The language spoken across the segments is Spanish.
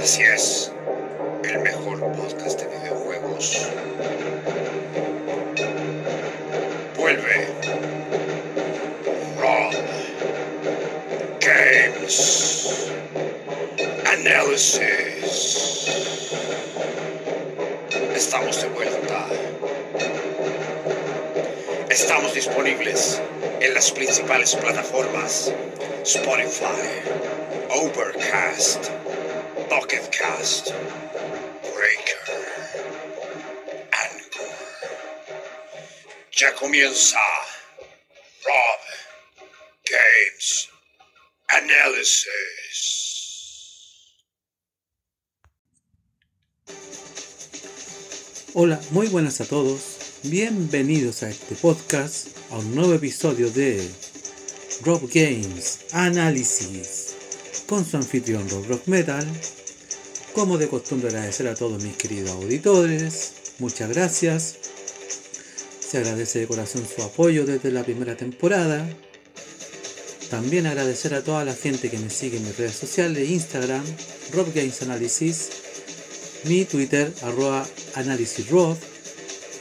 Así es, el mejor podcast de videojuegos. Vuelve Rob Games Analysis. Estamos de vuelta. Estamos disponibles en las principales plataformas Spotify, Overcast, Pocketcast, Breaker, Anchor. Ya comienza Rob Games Analysis. Hola, muy buenas a todos. Bienvenidos a este podcast, a un nuevo episodio de Rob Games Análisis con su anfitrión Rob Rock Metal. Como de costumbre agradecer a todos mis queridos auditores, muchas gracias. Se agradece de corazón su apoyo desde la primera temporada. También agradecer a toda la gente que me sigue en mis redes sociales, Instagram, Rob Games Analysis, mi Twitter, arroba analisisrob,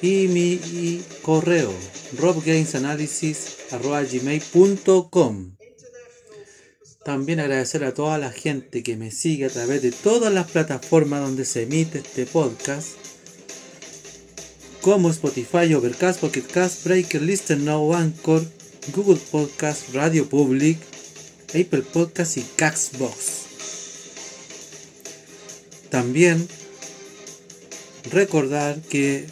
y mi y correo, robgamesanalysis.gmail.com También agradecer a toda la gente que me sigue a través de todas las plataformas donde se emite este podcast, como Spotify, Overcast, Pocket Cast, Breaker, Listen Now, Anchor, Google Podcast, Radio Public, Apple Podcast y Caxbox. También recordar que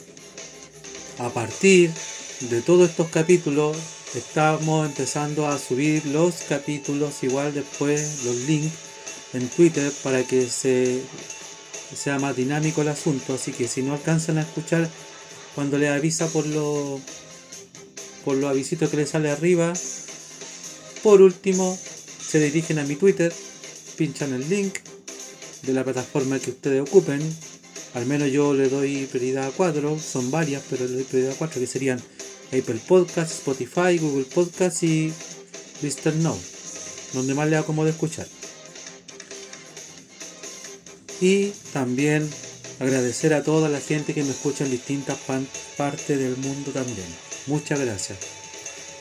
a partir de todos estos capítulos estamos empezando a subir los capítulos igual después los links en Twitter para que se sea más dinámico el asunto. Así que si no alcanzan a escuchar cuando les avisa por lo por los avisitos que les sale arriba por último se dirigen a mi Twitter pinchan el link de la plataforma que ustedes ocupen. Al menos yo le doy prioridad a cuatro, son varias, pero le doy prioridad a cuatro, que serían Apple Podcast, Spotify, Google Podcast y Listen Now, donde más le acomodo escuchar. Y también agradecer a toda la gente que me escucha en distintas partes del mundo también. Muchas gracias.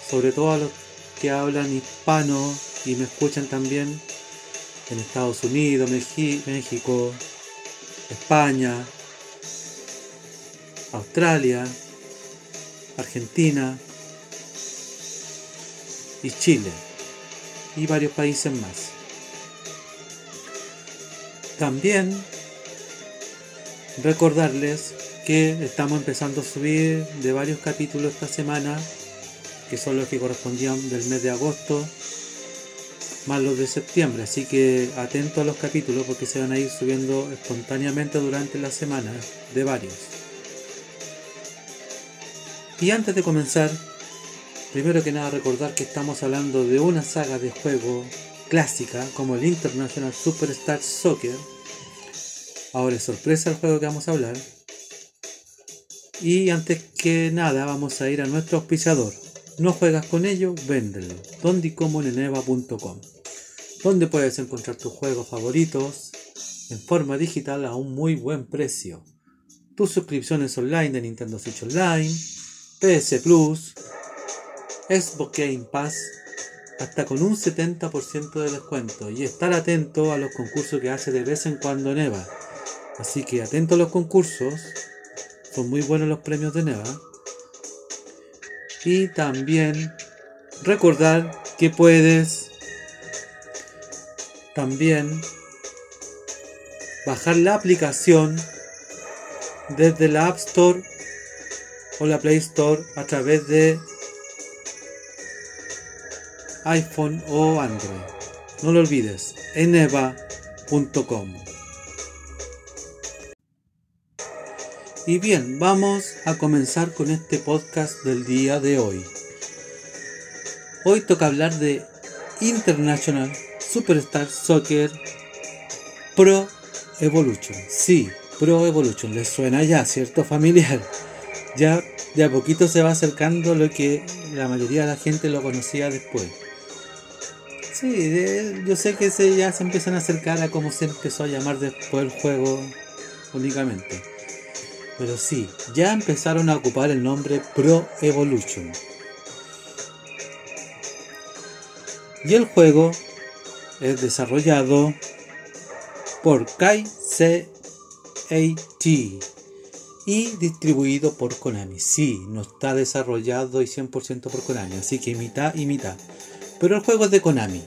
Sobre todo a los que hablan hispano y me escuchan también en Estados Unidos, México, España, Australia, Argentina y Chile y varios países más. También recordarles que estamos empezando a subir de varios capítulos esta semana, que son los que correspondían del mes de agosto, más los de septiembre. Así que atento a los capítulos porque se van a ir subiendo espontáneamente durante la semana de varios. Y antes de comenzar, primero que nada recordar que estamos hablando de una saga de juego clásica como el International Superstar Soccer. Ahora es sorpresa el juego que vamos a hablar. Y antes que nada vamos a ir a nuestro auspiciador. No juegas con ello, véndelo. Donde y como donde puedes encontrar tus juegos favoritos en forma digital a un muy buen precio. Tus suscripciones online de Nintendo Switch Online, PS Plus, Xbox Game Pass, hasta con un 70% de descuento y estar atento a los concursos que hace de vez en cuando Neva. Así que atento a los concursos, son muy buenos los premios de Neva. Y también recordar que puedes también bajar la aplicación desde la App Store o la Play Store a través de iPhone o Android. No lo olvides, Eneva Y bien, vamos a comenzar con este podcast del día de hoy. Hoy toca hablar de International Superstar Soccer Pro Evolution. Sí, Pro Evolution. Les suena ya, ¿cierto? Familiar. Ya de a poquito se va acercando lo que la mayoría de la gente lo conocía después. Sí, yo sé que se, ya se empiezan a acercar a cómo se empezó a llamar después el juego únicamente. Pero sí, ya empezaron a ocupar el nombre Pro Evolution. Y el juego es desarrollado por Kai y distribuido por Konami. Sí, no está desarrollado y 100% por Konami, así que mitad y mitad. Pero el juego es de Konami.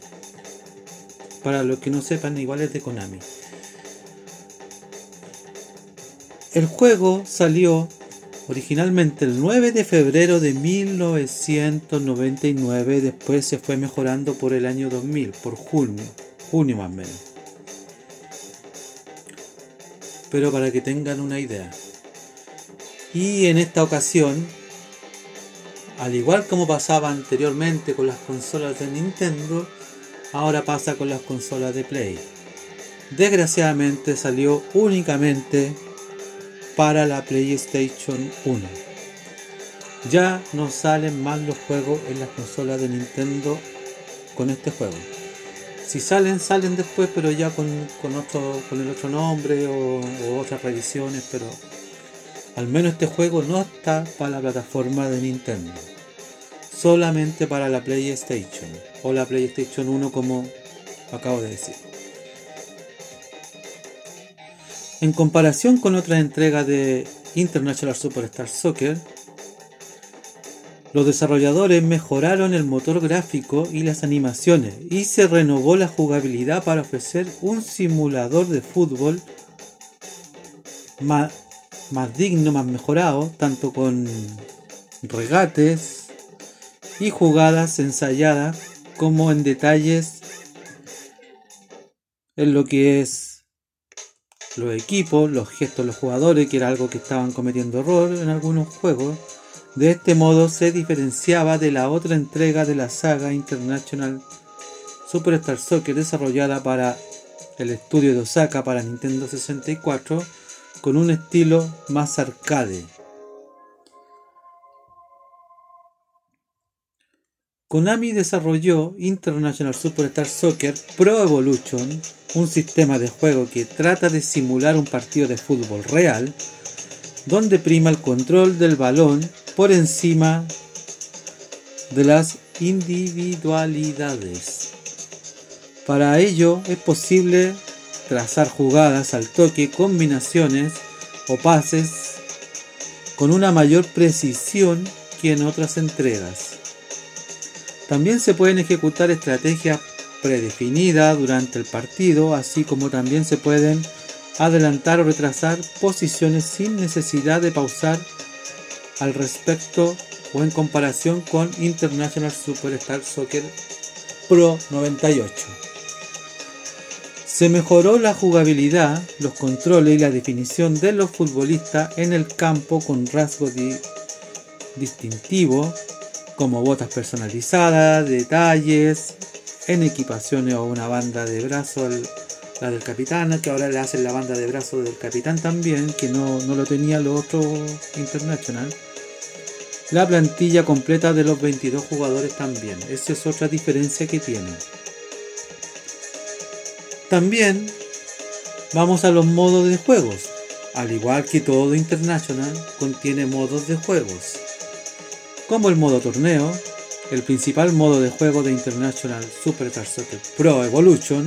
Para los que no sepan, igual es de Konami. El juego salió originalmente el 9 de febrero de 1999, después se fue mejorando por el año 2000, por junio, junio más o menos. Pero para que tengan una idea. Y en esta ocasión, al igual como pasaba anteriormente con las consolas de Nintendo, ahora pasa con las consolas de Play. Desgraciadamente salió únicamente para la PlayStation 1. Ya no salen más los juegos en las consolas de Nintendo con este juego. Si salen, salen después, pero ya con, otro, con el otro nombre o, o otras revisiones, pero al menos este juego no está para la plataforma de Nintendo. Solamente para la PlayStation. O la PlayStation 1 como acabo de decir. En comparación con otras entregas de International Superstar Soccer, los desarrolladores mejoraron el motor gráfico y las animaciones y se renovó la jugabilidad para ofrecer un simulador de fútbol más digno, más mejorado, tanto con regates y jugadas ensayadas como en detalles en lo que es los equipos, los gestos de los jugadores, que era algo que estaban cometiendo error en algunos juegos. De este modo se diferenciaba de la otra entrega de la saga International Superstar Soccer desarrollada para el estudio de Osaka para Nintendo 64 con un estilo más arcade. Konami desarrolló International Superstar Soccer Pro Evolution, un sistema de juego que trata de simular un partido de fútbol real, donde prima el control del balón por encima de las individualidades. Para ello es posible trazar jugadas al toque, combinaciones o pases con una mayor precisión que en otras entregas. También se pueden ejecutar estrategias predefinidas durante el partido, así como también se pueden adelantar o retrasar posiciones sin necesidad de pausar al respecto o en comparación con International Superstar Soccer Pro 98. Se mejoró la jugabilidad, los controles y la definición de los futbolistas en el campo con rasgos distintivos como botas personalizadas, detalles, en equipaciones o una banda de brazos, la del capitán, que ahora le hacen la banda de brazos del capitán también, que no, no lo tenía los otros International. La plantilla completa de los 22 jugadores también, esa es otra diferencia que tiene. También vamos a los modos de juegos. Al igual que todo International, contiene modos de juegos. Como el modo torneo, el principal modo de juego de International Superstar Soccer Pro Evolution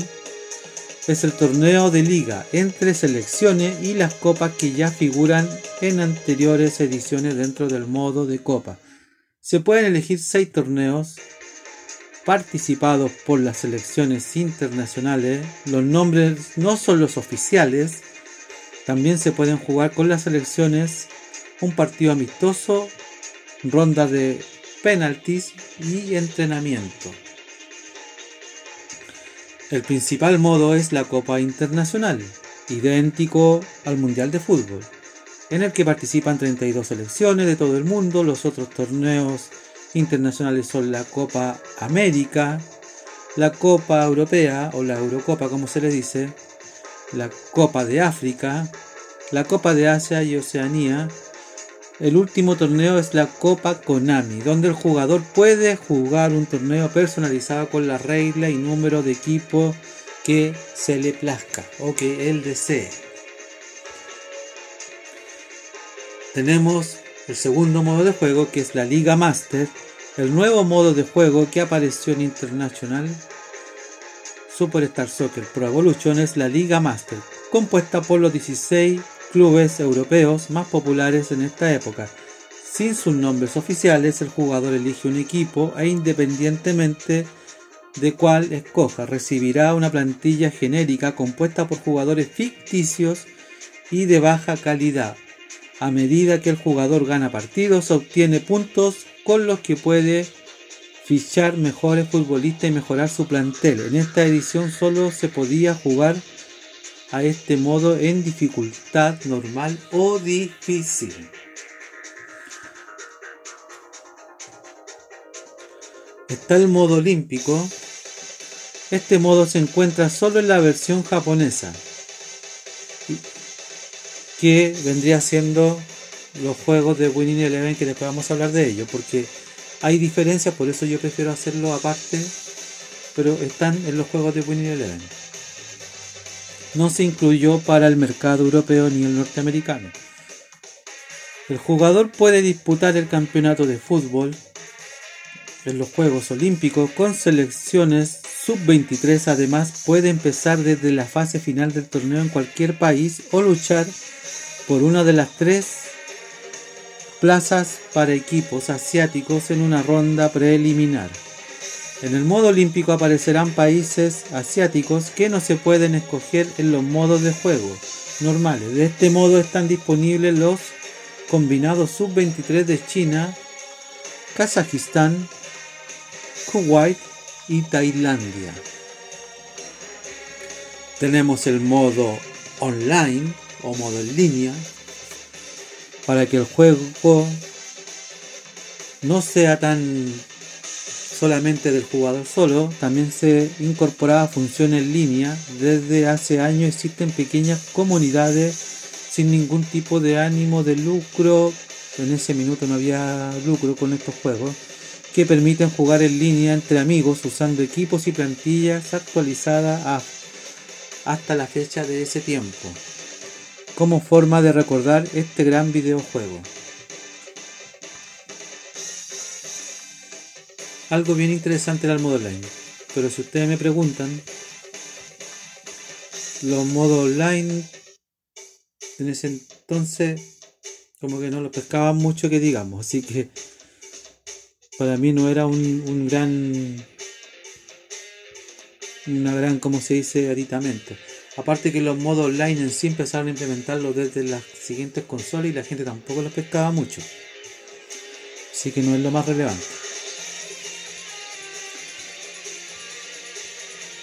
es el torneo de liga entre selecciones y las copas que ya figuran en anteriores ediciones dentro del modo de copa. Se pueden elegir 6 torneos participados por las selecciones internacionales, los nombres no son los oficiales, también se pueden jugar con las selecciones un partido amistoso, ronda de penaltis y entrenamiento. El principal modo es la Copa Internacional, idéntico al Mundial de Fútbol, en el que participan 32 selecciones de todo el mundo. Los otros torneos internacionales son la Copa América, la Copa Europea o la Eurocopa como se le dice, la Copa de África, la Copa de Asia y Oceanía. El último torneo es la Copa Konami, donde el jugador puede jugar un torneo personalizado con la regla y número de equipo que se le plazca o que él desee. Tenemos el segundo modo de juego que es la Liga Master, el nuevo modo de juego que apareció en International Superstar Soccer Pro Evolution es la Liga Master, compuesta por los 16 clubes europeos más populares en esta época. Sin sus nombres oficiales, el jugador elige un equipo e independientemente de cuál escoja, recibirá una plantilla genérica compuesta por jugadores ficticios y de baja calidad. A medida que el jugador gana partidos, obtiene puntos con los que puede fichar mejores futbolistas y mejorar su plantel. En esta edición solo se podía jugar a este modo en dificultad normal o difícil. Está el modo olímpico. Este modo se encuentra solo en la versión japonesa, que vendría siendo los juegos de Winning Eleven que después vamos a hablar de ello, porque hay diferencias, por eso yo prefiero hacerlo aparte, pero están en los juegos de Winning Eleven. No se incluyó para el mercado europeo ni el norteamericano. El jugador puede disputar el campeonato de fútbol en los Juegos Olímpicos con selecciones sub-23. Además, puede empezar desde la fase final del torneo en cualquier país o luchar por una de las tres plazas para equipos asiáticos en una ronda preliminar. En el modo olímpico aparecerán países asiáticos que no se pueden escoger en los modos de juego normales. De este modo están disponibles los combinados sub-23 de China, Kazajistán, Kuwait y Tailandia. Tenemos el modo online o modo en línea para que el juego no sea tan solamente del jugador solo, también se incorporaba funciones en línea. Desde hace años existen pequeñas comunidades sin ningún tipo de ánimo de lucro. En ese minuto no había lucro con estos juegos que permiten jugar en línea entre amigos usando equipos y plantillas actualizadas hasta la fecha de ese tiempo como forma de recordar este gran videojuego. Algo bien interesante era el modo online, pero si ustedes me preguntan, los modos online en ese entonces como que no lo pescaban mucho que digamos, así que para mí no era un, gran una gran como se dice aritamente Aparte que los modos online en sí empezaron a implementarlo desde las siguientes consolas y la gente tampoco los pescaba mucho. Así que no es lo más relevante.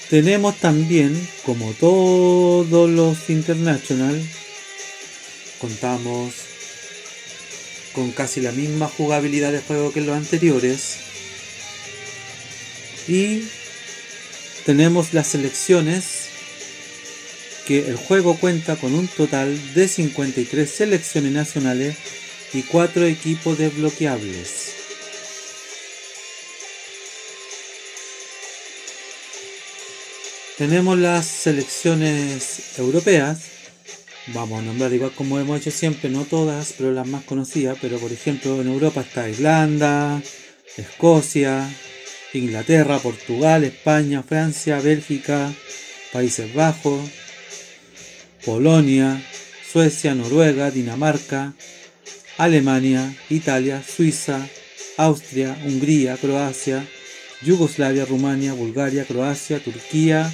Tenemos también, como todos los International, contamos con casi la misma jugabilidad de juego que los anteriores. Y tenemos las selecciones que el juego cuenta con un total de 53 selecciones nacionales y 4 equipos desbloqueables. Tenemos las selecciones europeas, vamos a nombrar igual como hemos hecho siempre, no todas, pero las más conocidas, pero por ejemplo en Europa está Irlanda, Escocia, Inglaterra, Portugal, España, Francia, Bélgica, Países Bajos, Polonia, Suecia, Noruega, Dinamarca, Alemania, Italia, Suiza, Austria, Hungría, Croacia, Yugoslavia, Rumania, Bulgaria, Croacia, Turquía,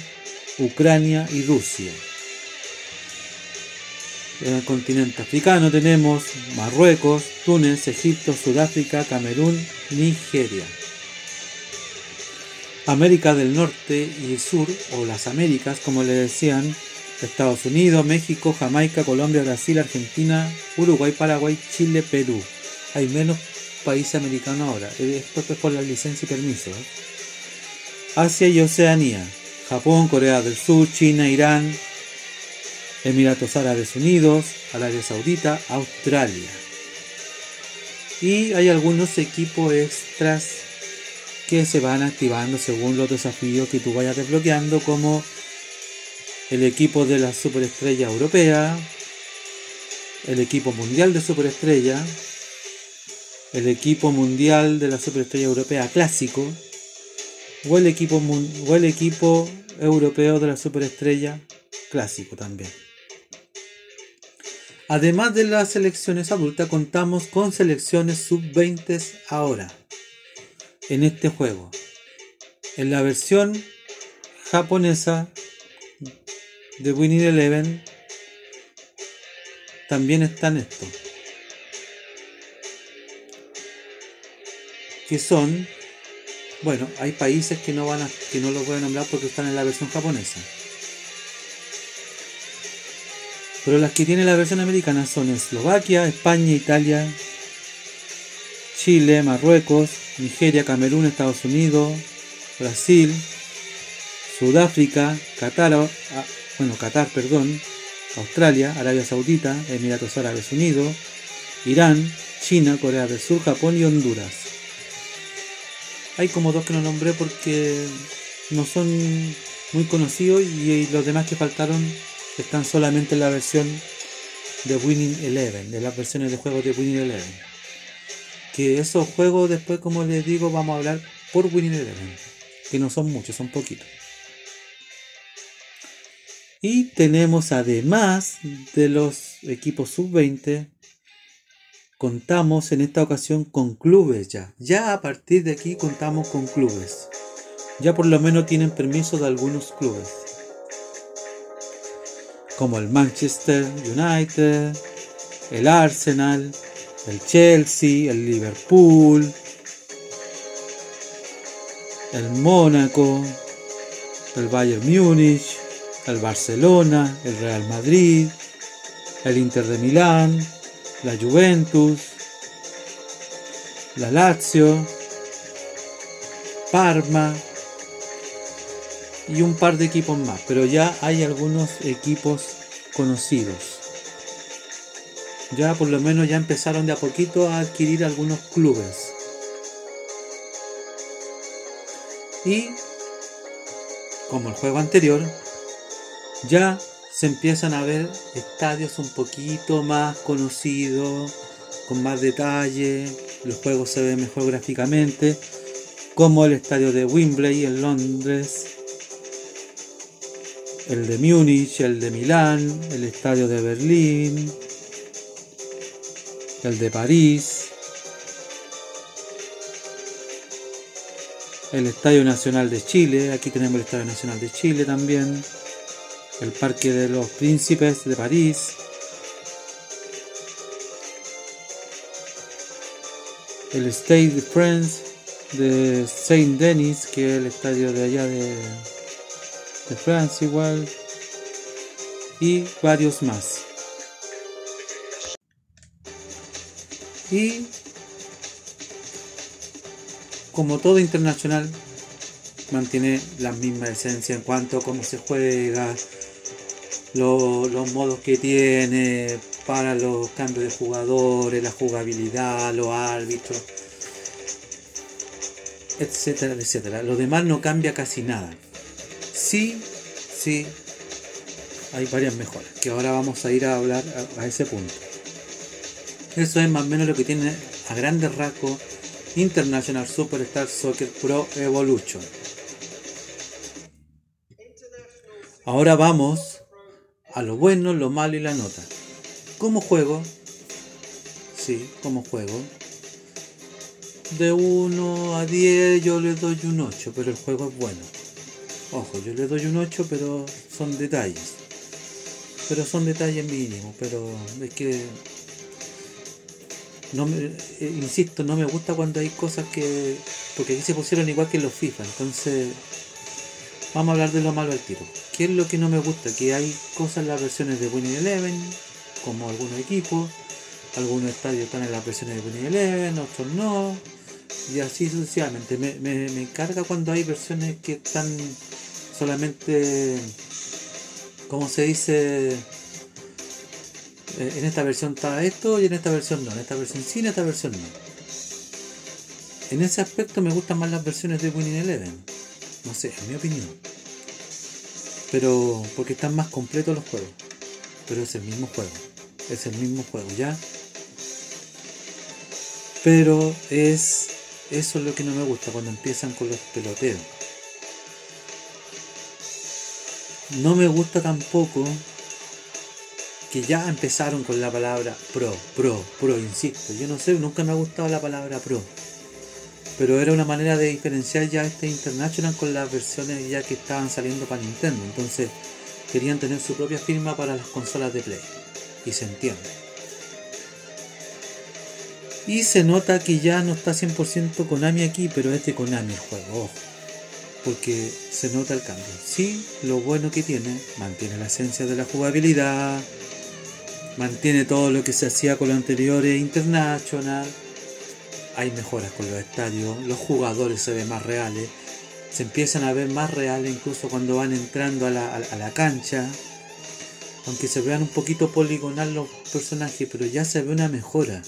Ucrania y Rusia. En el continente africano tenemos Marruecos, Túnez, Egipto, Sudáfrica, Camerún, Nigeria. América del Norte y Sur, o las Américas, como le decían, Estados Unidos, México, Jamaica, Colombia, Brasil, Argentina, Uruguay, Paraguay, Chile, Perú. Hay menos países americanos ahora. Esto es por la licencia y permiso. ¿eh? Asia y Oceanía. Japón, Corea del Sur, China, Irán, Emiratos Árabes Unidos, Arabia Saudita, Australia. Y hay algunos equipos extras que se van activando según los desafíos que tú vayas desbloqueando, como el equipo de la superestrella europea, el equipo mundial de superestrella, el equipo mundial de la superestrella europea clásico, o el equipo, o el equipo europeo de la superestrella clásico también. Además de las selecciones adultas, contamos con selecciones sub-20 ahora en este juego. En la versión japonesa de Winning Eleven también están estos. Que son, bueno, hay países que no van a, que no los voy a nombrar porque están en la versión japonesa. Pero las que tiene la versión americana son Eslovaquia, España, Italia, Chile, Marruecos, Nigeria, Camerún, Estados Unidos, Brasil, Sudáfrica, Qatar, ah, bueno, Qatar, perdón, Australia, Arabia Saudita, Emiratos Árabes Unidos, Irán, China, Corea del Sur, Japón y Honduras. Hay como dos que no nombré porque no son muy conocidos y los demás que faltaron están solamente en la versión de Winning Eleven, de las versiones de juegos de Winning Eleven. Que esos juegos después, como les digo, vamos a hablar por Winning Eleven. Que no son muchos, son poquitos. Y tenemos además de los equipos sub-20, contamos en esta ocasión con clubes ya. Ya a partir de aquí contamos con clubes. Ya por lo menos tienen permiso de algunos clubes como el Manchester United, el Arsenal, el Chelsea, el Liverpool, el Mónaco, el Bayern Múnich, el Barcelona, el Real Madrid, el Inter de Milán, la Juventus, la Lazio, Parma, y un par de equipos más, pero ya hay algunos equipos conocidos. Ya por lo menos ya empezaron de a poquito a adquirir algunos clubes. Y como el juego anterior, ya se empiezan a ver estadios un poquito más conocidos, con más detalle, los juegos se ven mejor gráficamente, como el estadio de Wembley en Londres, el de Múnich, el de Milán, el estadio de Berlín, el de París, el Estadio Nacional de Chile, aquí tenemos el Estadio Nacional de Chile también, el Parque de los Príncipes de París, el Stade de France de Saint Denis, que es el estadio de allá de de Francia igual y varios más. Y como todo internacional mantiene la misma esencia en cuanto a cómo se juega, los modos que tiene para los cambios de jugadores, la jugabilidad, los árbitros, etcétera, etcétera. Lo demás no cambia casi nada sí, sí, hay varias mejoras, que ahora vamos a ir a hablar a, ese punto. Eso es más o menos lo que tiene a grandes rasgos International Superstar Soccer Pro Evolution. Ahora vamos a lo bueno, lo malo y la nota. ¿Cómo juego? Sí, como juego. De 1 a 10 yo le doy un 8, pero el juego es bueno. Ojo, yo le doy un 8, pero son detalles. Pero son detalles mínimos, pero es que no me, eh, insisto, no me gusta cuando hay cosas que. Porque aquí se pusieron igual que los FIFA, entonces. Vamos a hablar de lo malo al tiro. ¿Qué es lo que no me gusta? Que hay cosas en las versiones de Winning Eleven, como algunos equipos, algunos estadios están en las versiones de Winning Eleven, otros no, y así sucesivamente. Me, me, me carga cuando hay versiones que están solamente, como se dice, eh, en esta versión está esto y en esta versión no, en esta versión sí, en esta versión no. En ese aspecto me gustan más las versiones de Winning Eleven. No sé, en mi opinión. Pero porque están más completos los juegos. Pero es el mismo juego. Es el mismo juego, ¿ya? Pero es eso es lo que no me gusta cuando empiezan con los peloteos. No me gusta tampoco que ya empezaron con la palabra pro, pro, pro, insisto. Yo no sé, nunca me ha gustado la palabra pro. Pero era una manera de diferenciar ya este International con las versiones ya que estaban saliendo para Nintendo. Entonces querían tener su propia firma para las consolas de Play. Y se entiende. Y se nota que ya no está 100% Konami aquí, pero es de Konami el juego, ojo. Porque se nota el cambio. Sí, lo bueno que tiene, mantiene la esencia de la jugabilidad, mantiene todo lo que se hacía con los anteriores International. Hay mejoras con los estadios, los jugadores se ven más reales, se empiezan a ver más reales incluso cuando van entrando a la, a la cancha. Aunque se vean un poquito poligonal los personajes, pero ya se ve una mejora.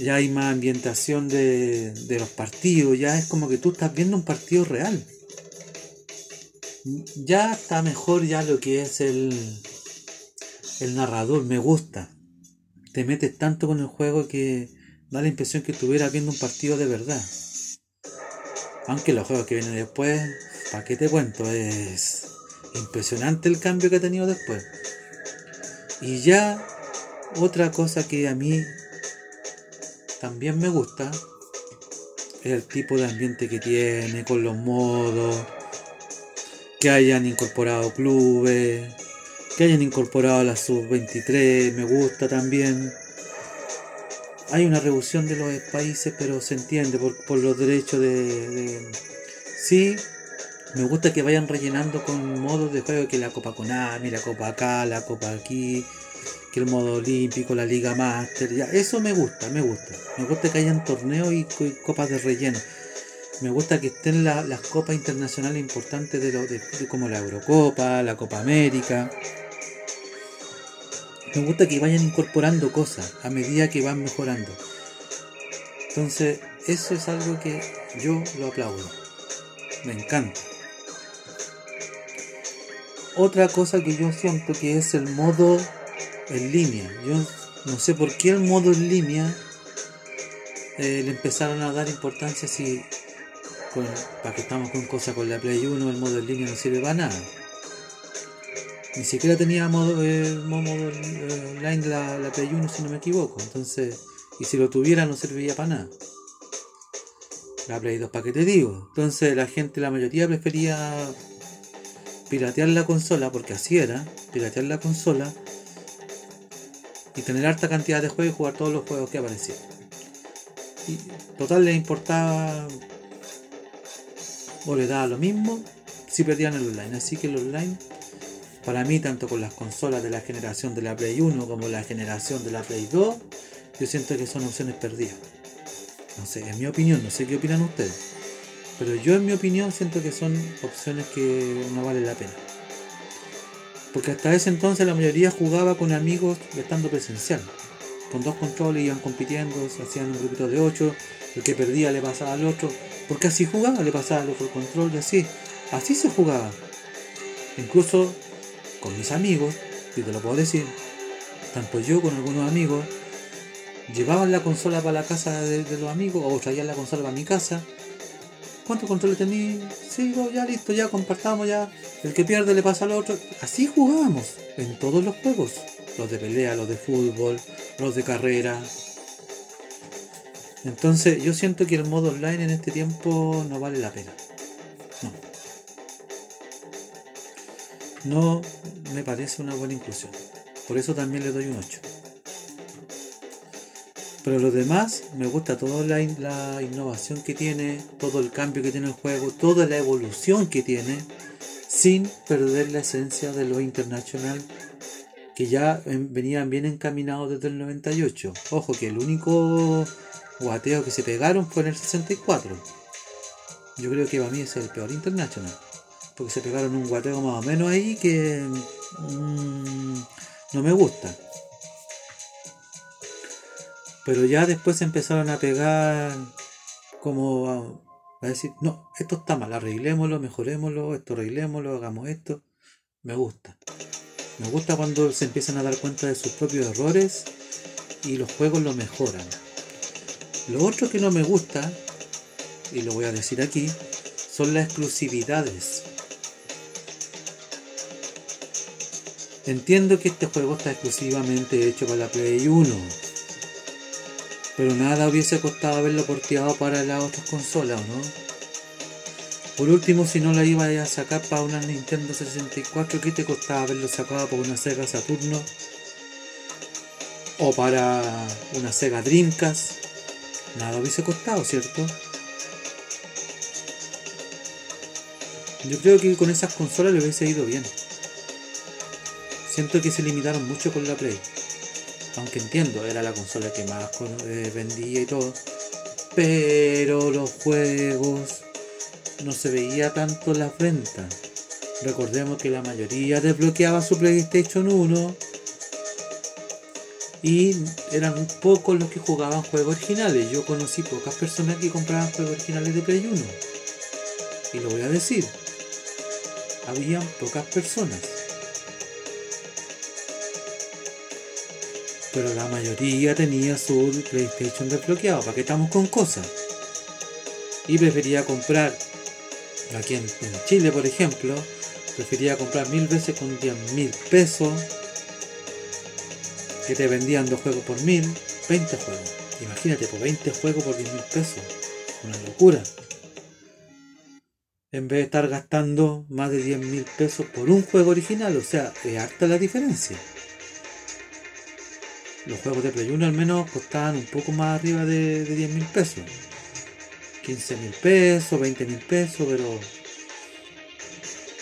Ya hay más ambientación de, los partidos, ya es como que tú estás viendo un partido real. Ya está mejor ya lo que es el, el narrador, me gusta. Te metes tanto con el juego que da la impresión que estuvieras viendo un partido de verdad. Aunque los juegos que vienen después, ¿para qué te cuento? Es impresionante el cambio que ha tenido después. Y ya otra cosa que a mí también me gusta es el tipo de ambiente que tiene, con los modos, que hayan incorporado clubes, que hayan incorporado la sub-23, me gusta también. Hay una reducción de los países, pero se entiende por, los derechos de. Sí, me gusta que vayan rellenando con modos de juego que la Copa Konami, la Copa acá, la Copa aquí, que el modo olímpico, la Liga Master, ya, eso me gusta, me gusta. Me gusta que hayan torneos y, copas de relleno. Me gusta que estén la, las copas internacionales importantes de, lo, de, como la Eurocopa, la Copa América. Me gusta que vayan incorporando cosas a medida que van mejorando. Entonces, eso es algo que yo lo aplaudo. Me encanta. Otra cosa que yo siento que es el modo en línea. Yo no sé por qué el modo en línea eh, le empezaron a dar importancia si para que estamos con cosas con la Play 1 el modo en línea no sirve para nada. Ni siquiera tenía modo, eh, modo eh, online la, la Play 1 si no me equivoco. Entonces, y si lo tuviera no serviría para nada. La Play 2 para qué te digo. Entonces la gente, la mayoría prefería piratear la consola, porque así era, piratear la consola y tener harta cantidad de juegos y jugar todos los juegos que aparecían. Y total les importaba o le daba lo mismo si perdían el online. Así que el online, para mí, tanto con las consolas de la generación de la Play 1 como la generación de la Play 2, yo siento que son opciones perdidas. No sé, en mi opinión, no sé qué opinan ustedes. Pero yo en mi opinión siento que son opciones que no valen la pena. Porque hasta ese entonces la mayoría jugaba con amigos estando presencial. Con dos controles iban compitiendo, se hacían un grupito de ocho, el que perdía le pasaba al otro, porque así jugaba, le pasaba al otro control y así. Así se jugaba. Incluso con mis amigos, y te lo puedo decir, tanto yo con algunos amigos, llevaban la consola para la casa de, de los amigos o traían la consola para mi casa ¿Cuántos controles tenéis? Sí, ya listo, ya compartamos, ya. El que pierde le pasa al otro. Así jugábamos en todos los juegos. Los de pelea, los de fútbol, los de carrera. Entonces yo siento que el modo online en este tiempo no vale la pena. No. Me parece una buena inclusión. Por eso también le doy un 8. Pero lo demás, me gusta toda la, la innovación que tiene, todo el cambio que tiene el juego, toda la evolución que tiene, sin perder la esencia de lo internacional que ya venían bien encaminados desde el 98. Ojo que el único guateo que se pegaron fue en el 64. Yo creo que para mí es el peor internacional. Porque se pegaron un guateo más o menos ahí que mm, no me gusta. Pero ya después se empezaron a pegar como a, a decir, no, esto está mal, arreglémoslo, mejorémoslo, esto arreglémoslo, hagamos esto. Me gusta. Me gusta cuando se empiezan a dar cuenta de sus propios errores y los juegos lo mejoran. Lo otro que no me gusta, y lo voy a decir aquí, son las exclusividades. Entiendo que este juego está exclusivamente hecho para la Play 1, pero nada hubiese costado haberlo porteado para las otras consolas, ¿o no? Por último, si no la iba a sacar para una Nintendo 64, ¿qué te costaba haberlo sacado para una Sega Saturno? O para una Sega Dreamcast. Nada hubiese costado, ¿cierto? Yo creo que con esas consolas le hubiese ido bien. Siento que se limitaron mucho con la Play. Aunque entiendo, era la consola que más eh, vendía y todo. Pero los juegos no se veía tanto las ventas. Recordemos que la mayoría desbloqueaba su PlayStation 1 y eran pocos los que jugaban juegos originales. Yo conocí pocas personas que compraban juegos originales de Play 1. Y lo voy a decir. Habían pocas personas. Pero la mayoría tenía su PlayStation desbloqueado. ¿Para qué estamos con cosas? Y prefería comprar aquí en, Chile, por ejemplo, prefería comprar mil veces con 10 mil pesos que te vendían dos juegos por mil, 20 juegos. Imagínate, por 20 juegos por 10 mil pesos. Una locura. En vez de estar gastando más de 10 mil pesos por un juego original, o sea, es harta la diferencia. Los juegos de Play 1 al menos costaban un poco más arriba de, de 10 mil pesos. 15 mil pesos, 20 mil pesos, pero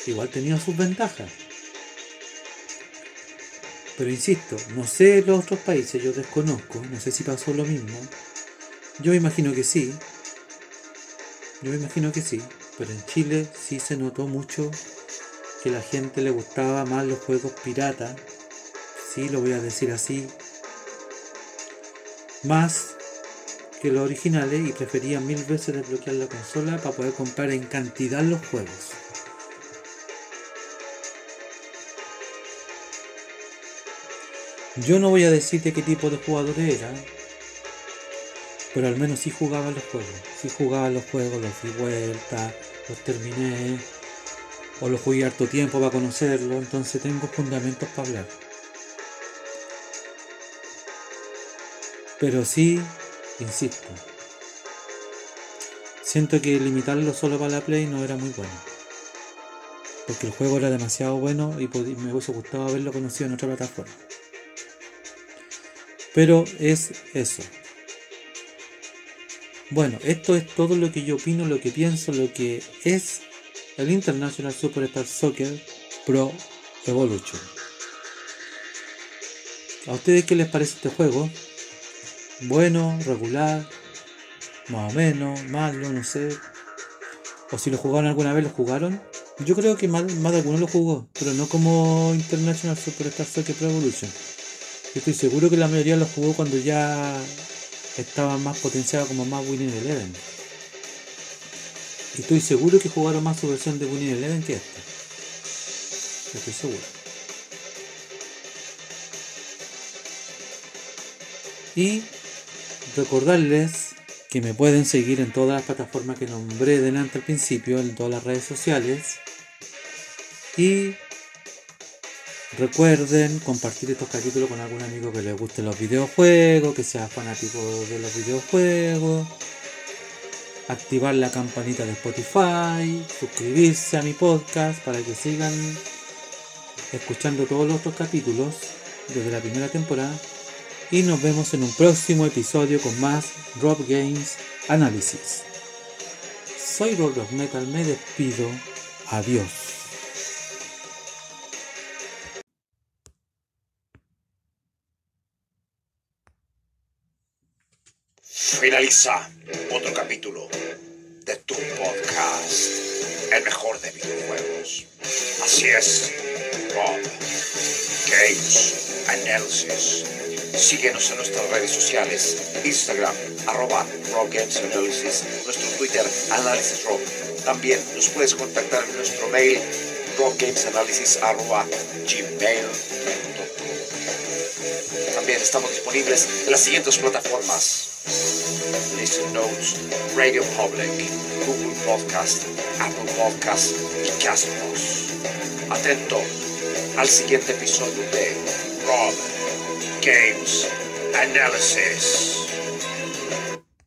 igual tenía sus ventajas. Pero insisto, no sé los otros países, yo desconozco, no sé si pasó lo mismo. Yo imagino que sí. Yo imagino que sí, pero en Chile sí se notó mucho que la gente le gustaba más los juegos pirata. Sí, lo voy a decir así. Más que los originales y prefería mil veces desbloquear la consola para poder comprar en cantidad los juegos. Yo no voy a decirte qué tipo de jugador era, pero al menos sí jugaba los juegos. Sí jugaba los juegos, los di vuelta, los terminé, o los jugué harto tiempo para conocerlo, entonces tengo fundamentos para hablar. Pero sí, insisto, siento que limitarlo solo para la Play no era muy bueno. Porque el juego era demasiado bueno y me hubiese gustado haberlo conocido en otra plataforma. Pero es eso. Bueno, esto es todo lo que yo opino, lo que pienso, lo que es el International Superstar Soccer Pro Evolution. ¿A ustedes qué les parece este juego? Bueno, regular, más o menos, malo, no sé. O si lo jugaron alguna vez, lo jugaron. Yo creo que más, más de alguno lo jugó, pero no como International Superstar Soccer Pro Evolution. Yo estoy seguro que la mayoría lo jugó cuando ya estaba más potenciado como más Winning Eleven. Y estoy seguro que jugaron más su versión de Winning Eleven que esta. Estoy seguro. Y recordarles que me pueden seguir en todas las plataformas que nombré delante al principio, en todas las redes sociales. Y recuerden compartir estos capítulos con algún amigo que le guste los videojuegos, que sea fanático de los videojuegos. Activar la campanita de Spotify, suscribirse a mi podcast para que sigan escuchando todos los otros capítulos desde la primera temporada y nos vemos en un próximo episodio con más Rob Games Análisis. Soy Rob of Metal, me despido. Adiós. Finaliza otro capítulo de tu podcast, el mejor de videojuegos. Así es, Rob Games Analysis. Síguenos en nuestras redes sociales, Instagram, arroba Rob Games Analysis, nuestro Twitter, Análisis Rob. También nos puedes contactar en nuestro mail, robgamesanalysis arroba gmail.com. También estamos disponibles en las siguientes plataformas. Listen Notes, Radio Public, Google Podcast, Apple Podcast y Castbox. Atento al siguiente episodio de Rob Games Analysis.